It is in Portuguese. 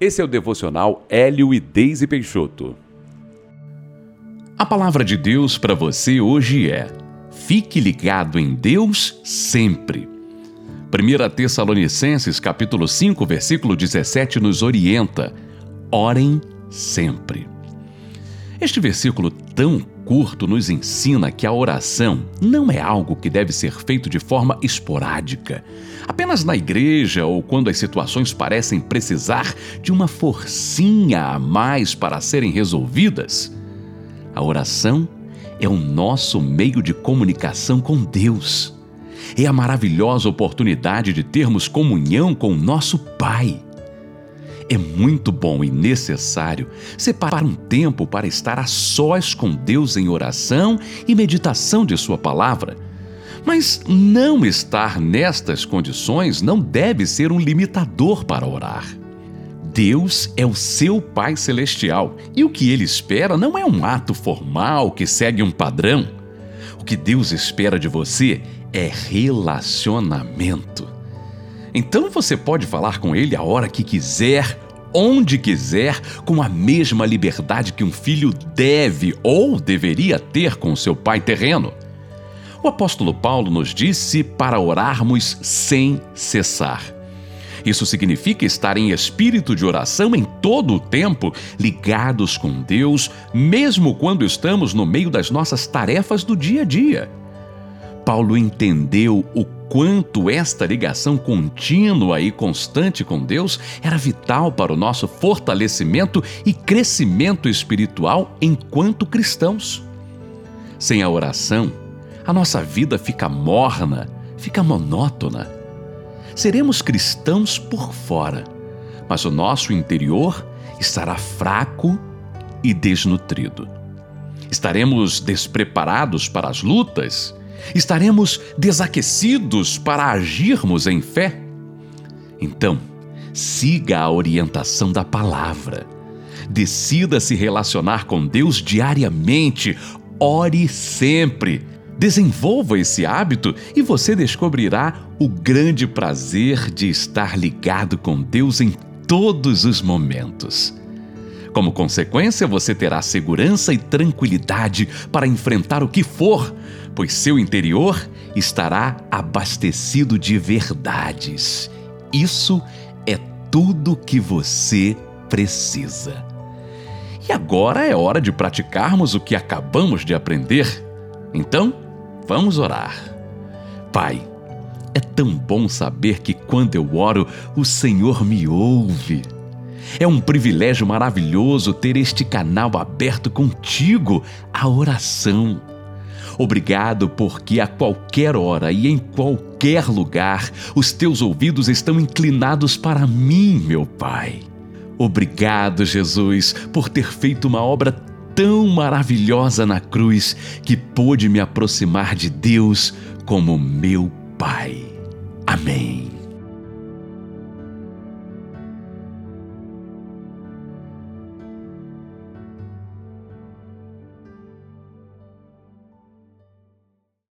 Esse é o devocional Hélio e Deise Peixoto. A palavra de Deus para você hoje é: fique ligado em Deus sempre. 1 Tessalonicenses capítulo 5, versículo 17 nos orienta: orem sempre. Este versículo tão curto nos ensina que a oração não é algo que deve ser feito de forma esporádica, apenas na igreja ou quando as situações parecem precisar de uma forcinha a mais para serem resolvidas. A oração é o nosso meio de comunicação com Deus. É a maravilhosa oportunidade de termos comunhão com nosso Pai. É muito bom e necessário separar um tempo para estar a sós com Deus em oração e meditação de Sua palavra. Mas não estar nestas condições não deve ser um limitador para orar. Deus é o seu Pai Celestial e o que ele espera não é um ato formal que segue um padrão. O que Deus espera de você é relacionamento. Então você pode falar com ele a hora que quiser, onde quiser, com a mesma liberdade que um filho deve ou deveria ter com seu pai terreno. O apóstolo Paulo nos disse para orarmos sem cessar. Isso significa estar em espírito de oração em todo o tempo, ligados com Deus, mesmo quando estamos no meio das nossas tarefas do dia a dia. Paulo entendeu o quanto esta ligação contínua e constante com Deus era vital para o nosso fortalecimento e crescimento espiritual enquanto cristãos. Sem a oração, a nossa vida fica morna, fica monótona. Seremos cristãos por fora, mas o nosso interior estará fraco e desnutrido. Estaremos despreparados para as lutas Estaremos desaquecidos para agirmos em fé? Então, siga a orientação da palavra. Decida se relacionar com Deus diariamente. Ore sempre. Desenvolva esse hábito e você descobrirá o grande prazer de estar ligado com Deus em todos os momentos. Como consequência, você terá segurança e tranquilidade para enfrentar o que for, pois seu interior estará abastecido de verdades. Isso é tudo que você precisa. E agora é hora de praticarmos o que acabamos de aprender. Então, vamos orar. Pai, é tão bom saber que quando eu oro, o Senhor me ouve. É um privilégio maravilhoso ter este canal aberto contigo, a oração. Obrigado, porque a qualquer hora e em qualquer lugar os teus ouvidos estão inclinados para mim, meu Pai. Obrigado, Jesus, por ter feito uma obra tão maravilhosa na cruz que pôde me aproximar de Deus como meu Pai.